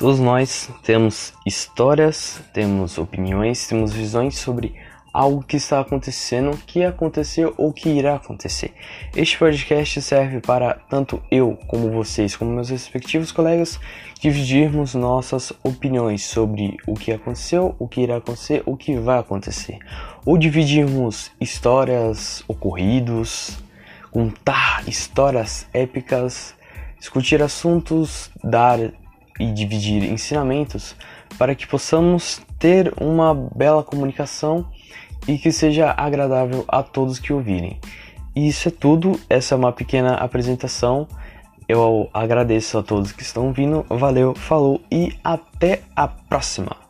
Todos nós temos histórias, temos opiniões, temos visões sobre algo que está acontecendo, que aconteceu ou que irá acontecer. Este podcast serve para tanto eu como vocês, como meus respectivos colegas, dividirmos nossas opiniões sobre o que aconteceu, o que irá acontecer, o que vai acontecer, ou dividirmos histórias ocorridos, contar histórias épicas, discutir assuntos, dar e dividir ensinamentos para que possamos ter uma bela comunicação e que seja agradável a todos que ouvirem. E isso é tudo, essa é uma pequena apresentação. Eu agradeço a todos que estão vindo, valeu, falou e até a próxima!